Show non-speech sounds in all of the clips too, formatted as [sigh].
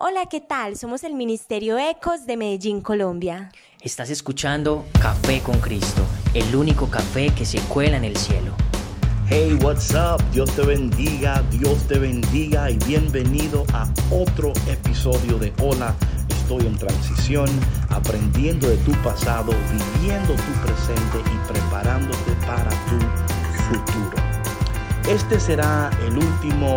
Hola, ¿qué tal? Somos el Ministerio Ecos de Medellín, Colombia. Estás escuchando Café con Cristo, el único café que se cuela en el cielo. Hey, what's up? Dios te bendiga, Dios te bendiga y bienvenido a otro episodio de Hola, estoy en transición, aprendiendo de tu pasado, viviendo tu presente y preparándote para tu futuro. Este será el último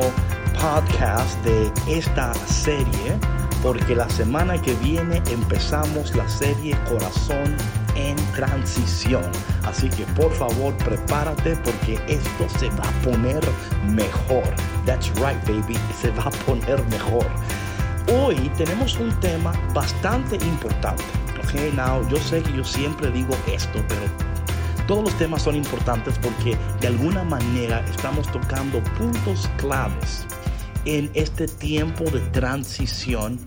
podcast de esta serie porque la semana que viene empezamos la serie Corazón en Transición. Así que por favor prepárate porque esto se va a poner mejor. That's right baby, se va a poner mejor. Hoy tenemos un tema bastante importante. Okay, now yo sé que yo siempre digo esto, pero todos los temas son importantes porque de alguna manera estamos tocando puntos claves en este tiempo de transición,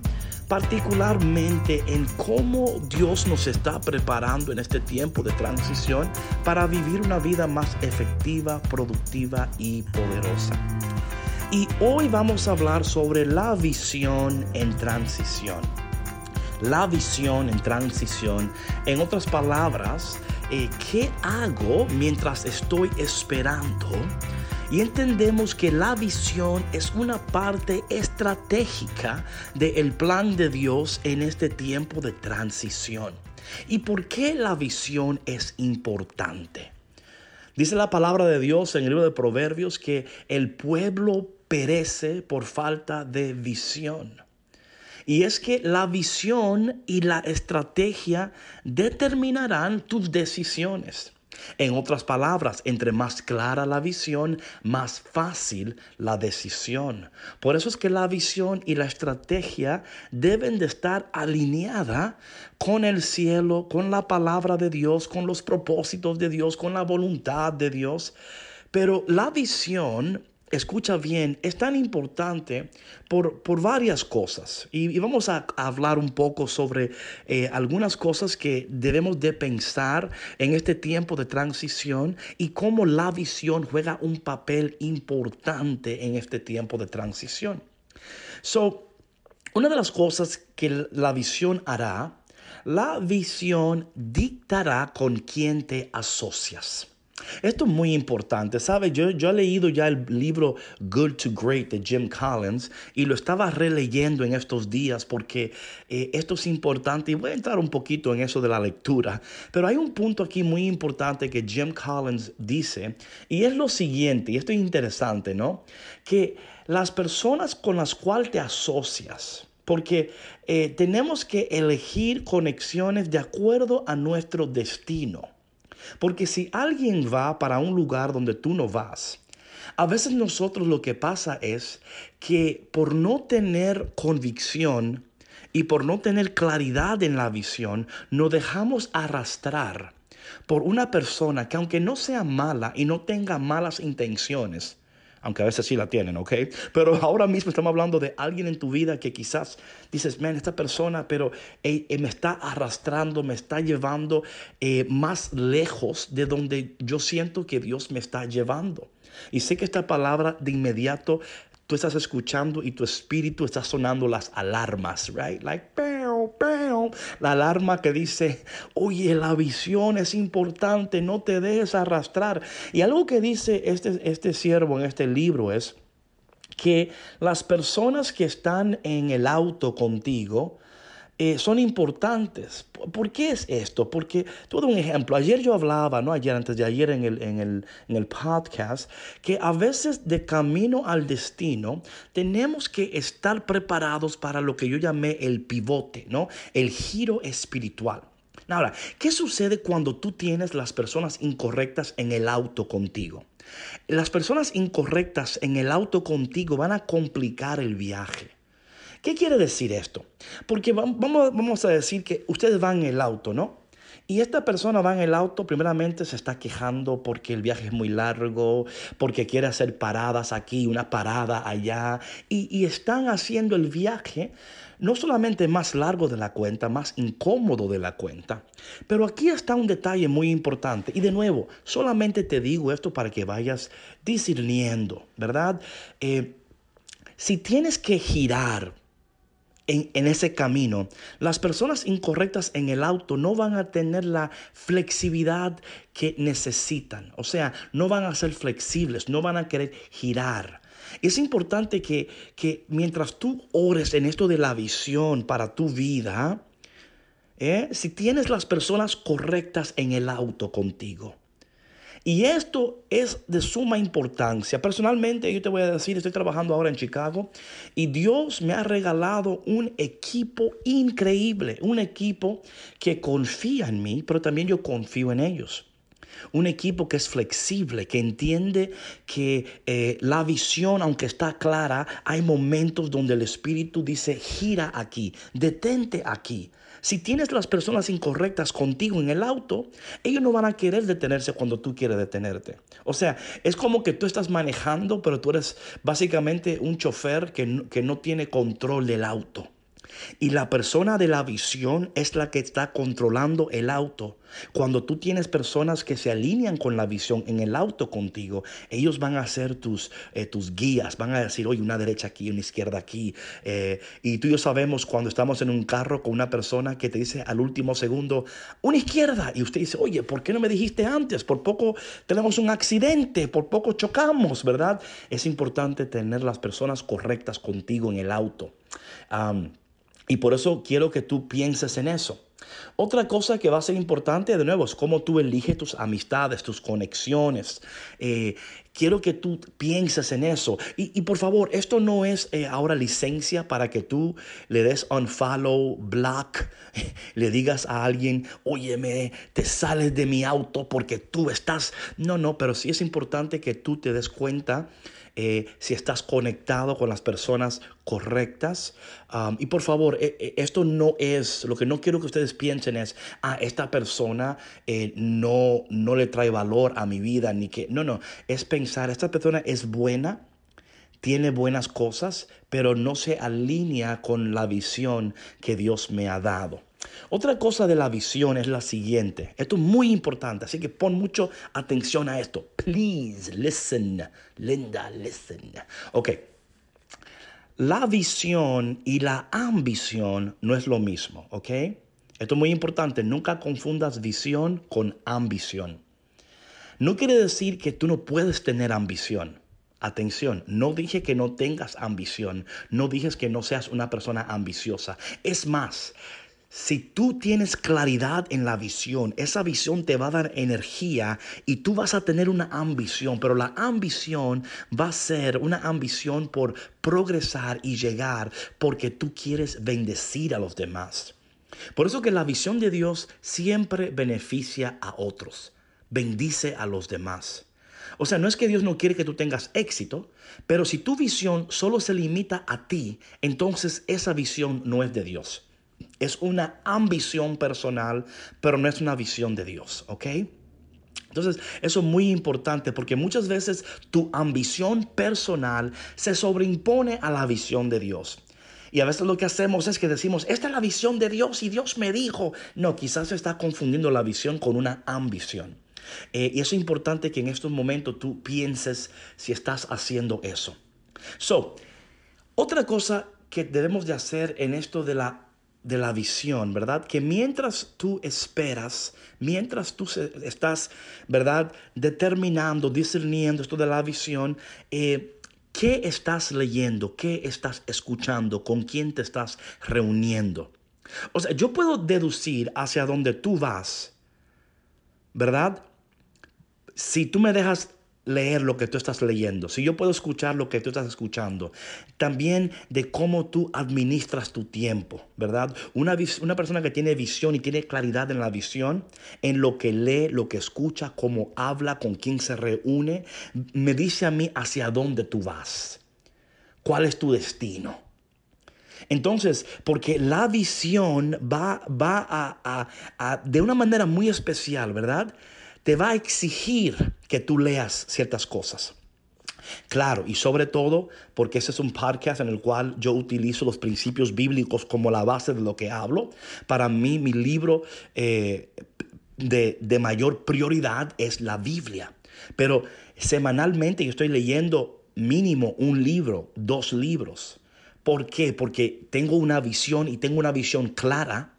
particularmente en cómo Dios nos está preparando en este tiempo de transición para vivir una vida más efectiva, productiva y poderosa. Y hoy vamos a hablar sobre la visión en transición. La visión en transición. En otras palabras, eh, ¿qué hago mientras estoy esperando? Y entendemos que la visión es una parte estratégica del plan de Dios en este tiempo de transición. ¿Y por qué la visión es importante? Dice la palabra de Dios en el libro de Proverbios que el pueblo perece por falta de visión. Y es que la visión y la estrategia determinarán tus decisiones. En otras palabras, entre más clara la visión, más fácil la decisión. Por eso es que la visión y la estrategia deben de estar alineadas con el cielo, con la palabra de Dios, con los propósitos de Dios, con la voluntad de Dios. Pero la visión escucha bien, es tan importante por, por varias cosas. Y, vamos a, hablar un poco sobre eh, algunas cosas que debemos de pensar en este tiempo de transición y cómo la visión juega un papel importante en este tiempo de transición. So, una de las cosas que la visión hará, la visión dictará con quién te asocias. Esto es muy importante, ¿sabe? Yo, yo he leído ya el libro Good to Great de Jim Collins y lo estaba releyendo en estos días porque eh, esto es importante y voy a entrar un poquito en eso de la lectura, pero hay un punto aquí muy importante que Jim Collins dice y es lo siguiente, y esto es interesante, ¿no? Que las personas con las cuales te asocias, porque eh, tenemos que elegir conexiones de acuerdo a nuestro destino. Porque si alguien va para un lugar donde tú no vas, a veces nosotros lo que pasa es que por no tener convicción y por no tener claridad en la visión, nos dejamos arrastrar por una persona que aunque no sea mala y no tenga malas intenciones, aunque a veces sí la tienen, ¿ok? Pero [laughs] ahora mismo estamos hablando de alguien en tu vida que quizás dices, man, esta persona, pero eh, me está arrastrando, me está llevando eh, más lejos de donde yo siento que Dios me está llevando. Y sé que esta palabra de inmediato tú estás escuchando y tu espíritu está sonando las alarmas, right? Like, La alarma que dice, oye, la visión es importante, no te dejes arrastrar. Y algo que dice este, este siervo en este libro es que las personas que están en el auto contigo, eh, son importantes. ¿Por qué es esto? Porque, todo un ejemplo, ayer yo hablaba, no ayer, antes de ayer en el, en, el, en el podcast, que a veces de camino al destino tenemos que estar preparados para lo que yo llamé el pivote, ¿no? El giro espiritual. Ahora, ¿qué sucede cuando tú tienes las personas incorrectas en el auto contigo? Las personas incorrectas en el auto contigo van a complicar el viaje. ¿Qué quiere decir esto? Porque vamos, vamos a decir que ustedes van en el auto, ¿no? Y esta persona va en el auto, primeramente se está quejando porque el viaje es muy largo, porque quiere hacer paradas aquí, una parada allá, y, y, están haciendo el viaje no solamente más largo de la cuenta, más incómodo de la cuenta. Pero aquí está un detalle muy importante, y de nuevo, solamente te digo esto para que vayas discerniendo, ¿verdad? Eh, si tienes que girar, en, ese camino, las personas incorrectas en el auto no van a tener la flexibilidad que necesitan. O sea, no van a ser flexibles, no van a querer girar. Es importante que, que mientras tú ores en esto de la visión para tu vida, ¿eh? si tienes las personas correctas en el auto contigo, y esto es de suma importancia. Personalmente, yo te voy a decir, estoy trabajando ahora en Chicago y Dios me ha regalado un equipo increíble, un equipo que confía en mí, pero también yo confío en ellos. Un equipo que es flexible, que entiende que eh, la visión, aunque está clara, hay momentos donde el Espíritu dice, gira aquí, detente aquí. Si tienes las personas incorrectas contigo en el auto, ellos no van a querer detenerse cuando tú quieres detenerte. O sea, es como que tú estás manejando, pero tú eres básicamente un chofer que que no tiene control del auto. Y la persona de la visión es la que está controlando el auto. Cuando tú tienes personas que se alinean con la visión en el auto contigo, ellos van a ser tus, eh, tus guías, van a decir, oye, una derecha aquí, una izquierda aquí. Eh, y tú y yo sabemos cuando estamos en un carro con una persona que te dice al último segundo, una izquierda. Y usted dice, oye, ¿por qué no me dijiste antes? Por poco tenemos un accidente, por poco chocamos, ¿verdad? Es importante tener las personas correctas contigo en el auto. Y por eso quiero que tú pienses en eso. Otra cosa que va a ser importante, de nuevo, es cómo tú eliges tus amistades, tus conexiones. Eh, quiero que tú pienses en eso. Y, por favor, esto no es eh, ahora licencia para que tú le des unfollow, block, [laughs] le digas a alguien, óyeme, te sales de mi auto porque tú estás... No, no, pero sí es importante que tú te des cuenta eh, si estás conectado con las personas correctas. Y por favor, eh, eh, esto no es, lo que no quiero que ustedes piensen es, ah, esta persona no, no le trae valor a mi vida, ni que, no, no, es pensar, esta persona es buena, tiene buenas cosas, pero no se alinea con la visión que Dios me ha dado. Otra cosa de la visión es la siguiente. Esto es muy importante, así que pon mucho atención a esto. Please listen. Linda, listen. Ok. La visión y la ambición no es lo mismo, ¿ok? Esto es muy importante. Nunca confundas visión con ambición. No quiere decir que tú no puedes tener ambición. Atención, no dije que no tengas ambición, no dije que no seas una persona ambiciosa. Es más, si tú tienes claridad en la visión, esa visión te va a dar energía y tú vas a tener una ambición, pero la ambición va a ser una ambición por progresar y llegar porque tú quieres bendecir a los demás. Por eso que la visión de Dios siempre beneficia a otros, bendice a los demás. O sea, no es que Dios no quiere que tú tengas éxito, pero si tu visión solo se limita a ti, entonces esa visión no es de Dios. Es una ambición personal, pero no es una visión de Dios, ¿ok? Entonces, eso es muy importante porque muchas veces tu ambición personal se sobreimpone a la visión de Dios. Y a veces lo que hacemos es que decimos, esta es la visión de Dios y Dios me dijo. No, quizás se está confundiendo la visión con una ambición. Eh, y es importante que en estos momentos tú pienses si estás haciendo eso. So, otra cosa que debemos de hacer en esto de la de la visión, ¿verdad? Que mientras tú esperas, mientras tú estás, ¿verdad? Determinando, discerniendo esto de la visión, eh, ¿qué estás leyendo? ¿Qué estás escuchando? ¿Con quién te estás reuniendo? O sea, yo puedo deducir hacia dónde tú vas, ¿verdad? Si tú me dejas leer lo que tú estás leyendo, si yo puedo escuchar lo que tú estás escuchando, también de cómo tú administras tu tiempo, ¿verdad? Una, una persona que tiene visión y tiene claridad en la visión, en lo que lee, lo que escucha, cómo habla, con quién se reúne, me dice a mí hacia dónde tú vas, cuál es tu destino. Entonces, porque la visión va, va a, a, de una manera muy especial, ¿verdad? Te va a exigir que tú leas ciertas cosas. Claro, y sobre todo porque ese es un podcast en el cual yo utilizo los principios bíblicos como la base de lo que hablo. Para mí, mi libro eh, de, de mayor prioridad es la Biblia. Pero semanalmente yo estoy leyendo mínimo un libro, dos libros ¿Por qué? Porque tengo una visión y tengo una visión clara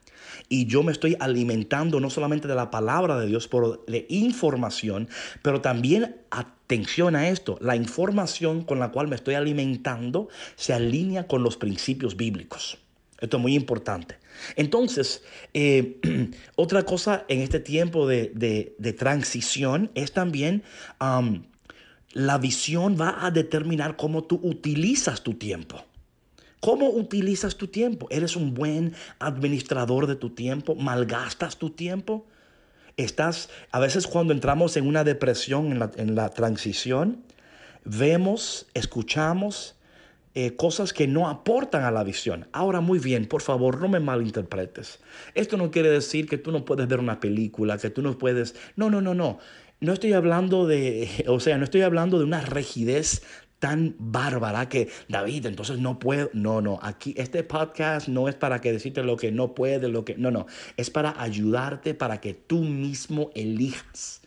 y yo me estoy alimentando no solamente de la palabra de Dios, pero de información, pero también atención a esto, la información con la cual me estoy alimentando se alinea con los principios bíblicos. Esto es muy importante. Entonces, eh, [clears throat] otra cosa en este tiempo de, transición es también la visión va a determinar cómo tú utilizas tu tiempo. ¿Cómo utilizas tu tiempo? ¿Eres un buen administrador de tu tiempo? ¿Malgastas tu tiempo? Estás, a veces cuando entramos en una depresión en la, en la transición, vemos, escuchamos eh, cosas que no aportan a la visión. Ahora, muy bien, por favor, no me malinterpretes. Esto no quiere decir que tú no puedes ver una película, que tú no puedes... No, no, no, no. No estoy hablando de, [laughs] o sea, no estoy hablando de una rigidez tan bárbara que David, entonces no puedo. No, no, aquí este podcast no es para que decirte lo que no puedes, lo que. No, no, es para ayudarte para que tú mismo elijas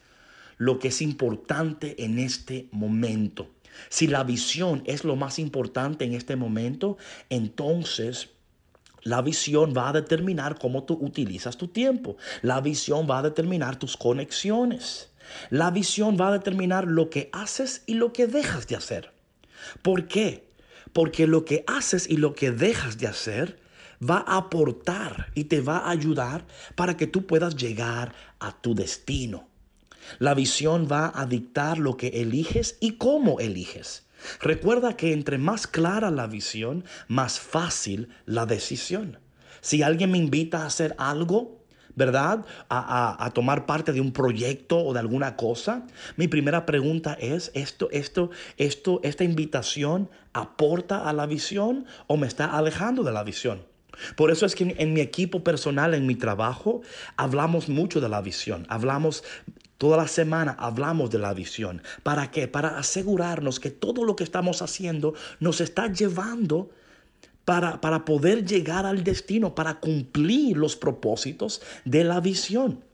lo que es importante en este momento. Si la visión es lo más importante en este momento, entonces la visión va a determinar cómo tú utilizas tu tiempo. La visión va a determinar tus conexiones. La visión va a determinar lo que haces y lo que dejas de hacer. ¿Por qué? Porque lo que haces y lo que dejas de hacer va a aportar y te va a ayudar para que tú puedas llegar a tu destino. La visión va a dictar lo que eliges y cómo eliges. Recuerda que entre más clara la visión, más fácil la decisión. Si alguien me invita a hacer algo, ¿verdad? A, tomar parte de un proyecto o de alguna cosa. Mi primera pregunta es, ¿esto, esto, esto, esta invitación aporta a la visión o me está alejando de la visión? Por eso es que en, mi equipo personal, en mi trabajo, hablamos mucho de la visión. Hablamos Toda la semana hablamos de la visión. ¿Para qué? Para asegurarnos que todo lo que estamos haciendo nos está llevando para, poder llegar al destino, para cumplir los propósitos de la visión.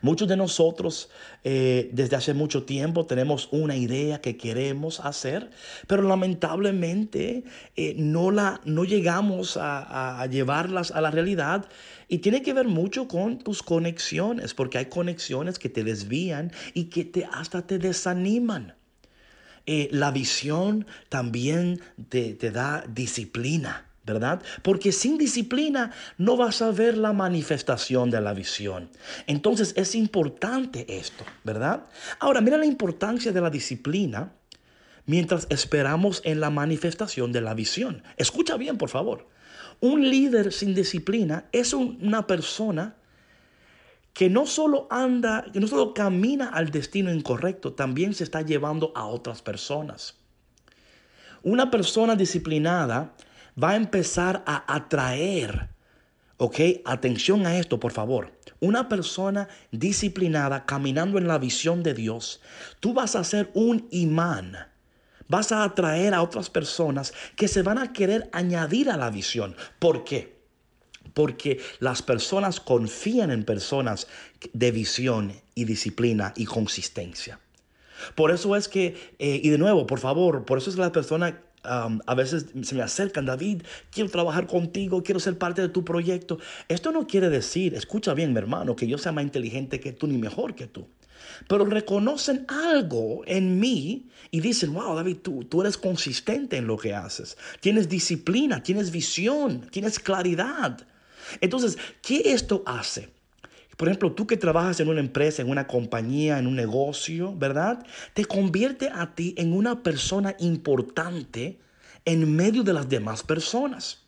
Muchos de nosotros eh, desde hace mucho tiempo tenemos una idea que queremos hacer, pero lamentablemente eh, no, la, no llegamos a, a, llevarlas a la realidad y tiene que ver mucho con tus conexiones, porque hay conexiones que te desvían y que te, hasta te desaniman. Eh, la visión también te, te da disciplina. ¿verdad? Porque sin disciplina no vas a ver la manifestación de la visión. Entonces es importante esto, ¿verdad? Ahora, mira la importancia de la disciplina mientras esperamos en la manifestación de la visión. Escucha bien, por favor. Un líder sin disciplina es una persona que no solo anda, que no solo camina al destino incorrecto, también se está llevando a otras personas. Una persona disciplinada va a empezar a atraer, ¿ok? Atención a esto, por favor. Una persona disciplinada caminando en la visión de Dios, tú vas a ser un imán. Vas a atraer a otras personas que se van a querer añadir a la visión. ¿Por qué? Porque las personas confían en personas de visión y disciplina y consistencia. Por eso es que, eh, y de nuevo, por favor, por eso es que las personas um, a veces se me acercan, David, quiero trabajar contigo, quiero ser parte de tu proyecto. Esto no quiere decir, escucha bien mi hermano, que yo sea más inteligente que tú ni mejor que tú. Pero reconocen algo en mí y dicen, wow, David, tú, tú eres consistente en lo que haces. Tienes disciplina, tienes visión, tienes claridad. Entonces, ¿qué esto hace? Por ejemplo, tú que trabajas en una empresa, en una compañía, en un negocio, ¿verdad? Te convierte a ti en una persona importante en medio de las demás personas.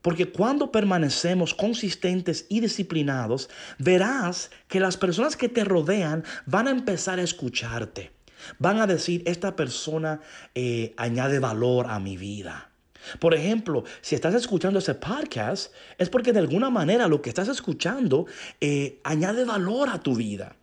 Porque cuando permanecemos consistentes y disciplinados, verás que las personas que te rodean van a empezar a escucharte. Van a decir, esta persona eh, añade valor a mi vida. Por ejemplo, si estás escuchando ese podcast, es porque de alguna manera lo que estás escuchando eh, añade valor a tu vida.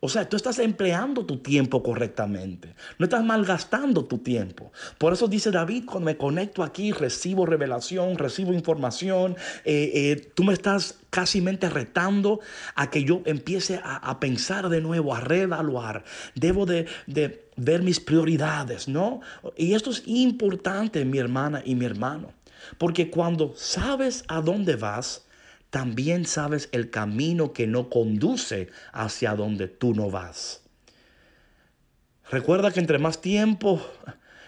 O sea, tú estás empleando tu tiempo correctamente. No estás malgastando tu tiempo. Por eso dice David, cuando me conecto aquí, recibo revelación, recibo información. Eh, eh, tú me estás casi retando a que yo empiece a, pensar de nuevo, a reevaluar. Debo de, de ver mis prioridades, ¿no? Y esto es importante, mi hermana y mi hermano. Porque cuando sabes a dónde vas, también sabes el camino que no conduce hacia donde tú no vas. Recuerda que entre más tiempo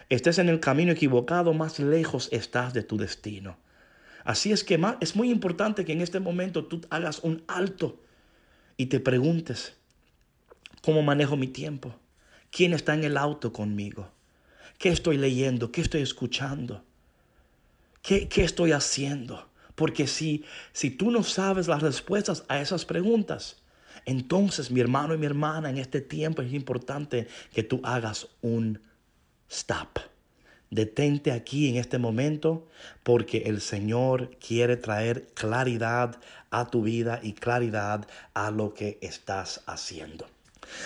estés en el camino equivocado, más lejos estás de tu destino. Así es que es muy importante que en este momento tú hagas un alto y te preguntes, ¿cómo manejo mi tiempo? ¿Quién está en el auto conmigo? ¿Qué estoy leyendo? ¿Qué estoy escuchando? ¿Qué, qué estoy haciendo? Porque si, si tú no sabes las respuestas a esas preguntas, entonces mi hermano y mi hermana en este tiempo es importante que tú hagas un stop. Detente aquí en este momento porque el Señor quiere traer claridad a tu vida y claridad a lo que estás haciendo.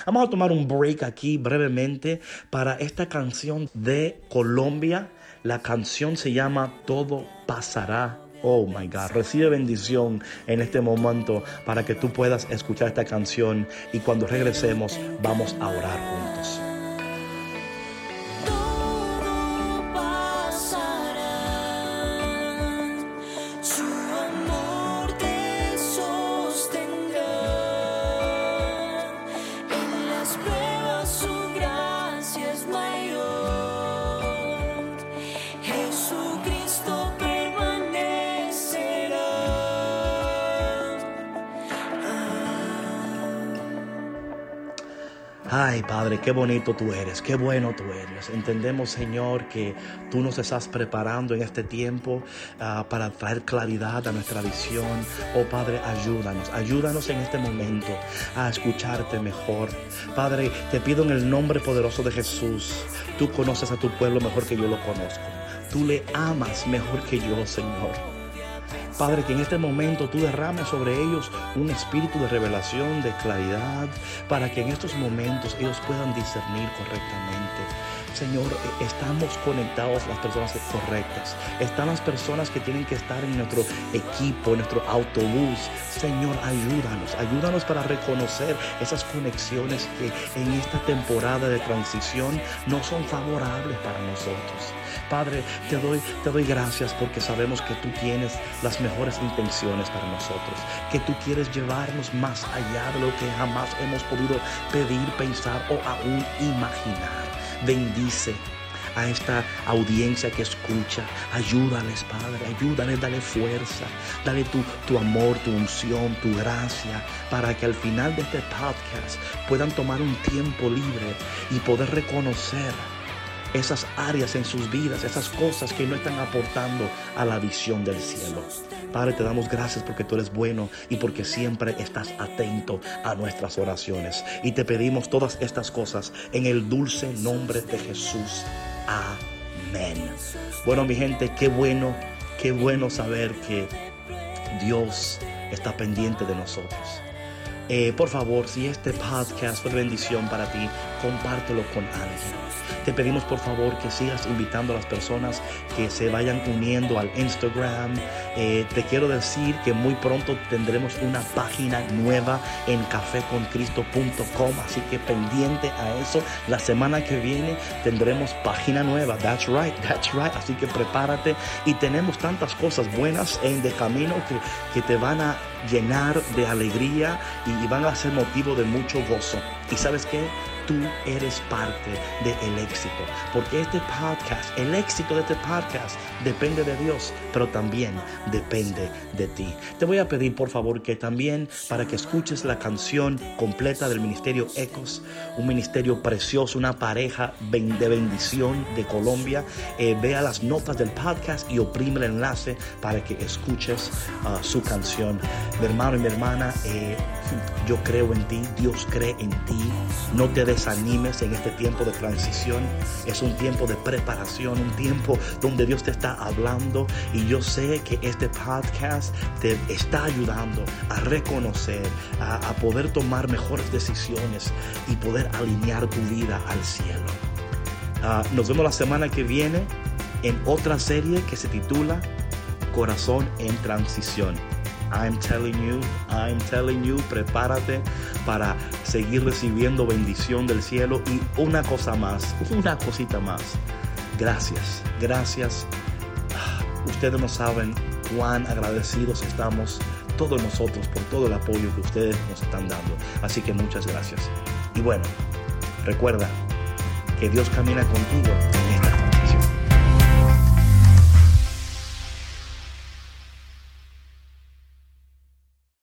Vamos a tomar un break aquí brevemente para esta canción de Colombia. La canción se llama Todo pasará Oh my God, recibe bendición en este momento para que tú puedas escuchar esta canción y cuando regresemos vamos a orar. Ay, Padre, qué bonito tú eres, qué bueno tú eres. Entendemos, Señor, que tú nos estás preparando en este tiempo ah, para traer claridad a nuestra visión. Oh, Padre, ayúdanos, ayúdanos en este momento a escucharte mejor. Padre, te pido en el nombre poderoso de Jesús, tú conoces a tu pueblo mejor que yo lo conozco. Tú le amas mejor que yo, Señor. Padre, que en este momento tú derrames sobre ellos un espíritu de revelación, de claridad, para que en estos momentos ellos puedan discernir correctamente. Señor, e, estamos conectados las personas correctas. Están las personas que tienen que estar en nuestro equipo, en nuestro autobús. Señor, ayúdanos, ayúdanos para reconocer esas conexiones que en esta temporada de transición no son favorables para nosotros. Padre, te doy, te doy gracias porque sabemos que tú tienes las mejores intenciones para nosotros, que tú quieres llevarnos más allá de lo que jamás hemos podido pedir, pensar o aún imaginar. Bendice a esta audiencia que escucha. Ayúdales, Padre, ayúdales, dale fuerza, dale tu, tu, amor, tu unción, tu gracia, para que al final de este podcast puedan tomar un tiempo libre y poder reconocer esas áreas en sus vidas, esas cosas que no están aportando a la visión del cielo. Padre, te damos gracias porque tú eres bueno y porque siempre estás atento a nuestras oraciones. Y te pedimos todas estas cosas en el dulce nombre de Jesús. Amén. Bueno, mi gente, qué bueno, qué bueno saber que Dios está pendiente de nosotros. Eh, por favor, si este podcast fue bendición para ti, compártelo con alguien. Te pedimos por favor que sigas invitando a las personas que se vayan uniendo al Instagram. Eh, te quiero decir que muy pronto tendremos una página nueva en cafeconcristo.com, así que pendiente a eso. La semana que viene tendremos página nueva. That's right, that's right. Así que prepárate y tenemos tantas cosas buenas en de camino que, que te van a llenar de alegría y, van a ser motivo de mucho gozo. ¿Y sabes qué? Tú eres parte del éxito. Porque este podcast, el éxito de este podcast depende de Dios, pero también depende de ti. Te voy a pedir por favor que también para que escuches la canción completa del Ministerio Ecos, un ministerio precioso, una pareja de bendición de Colombia, eh, vea las notas del podcast y oprime el enlace para que escuches ah, su canción. Mi hermano y mi hermana, eh, yo creo en ti, Dios cree en ti, no te desanimes en este tiempo de transición. Es un tiempo de preparación, un tiempo donde Dios te está hablando y yo sé que este podcast te está ayudando a reconocer, a, poder tomar mejores decisiones y poder alinear tu vida al cielo. Ah, nos vemos la semana que viene en otra serie que se titula Corazón en Transición. I'm telling you, I'm telling you, prepárate para seguir recibiendo bendición del cielo y una cosa más, una cosita más. Gracias, gracias. Ah, ustedes no saben cuán agradecidos estamos todos nosotros por todo el apoyo que ustedes nos están dando. Así que muchas gracias. Y bueno, recuerda que Dios camina contigo en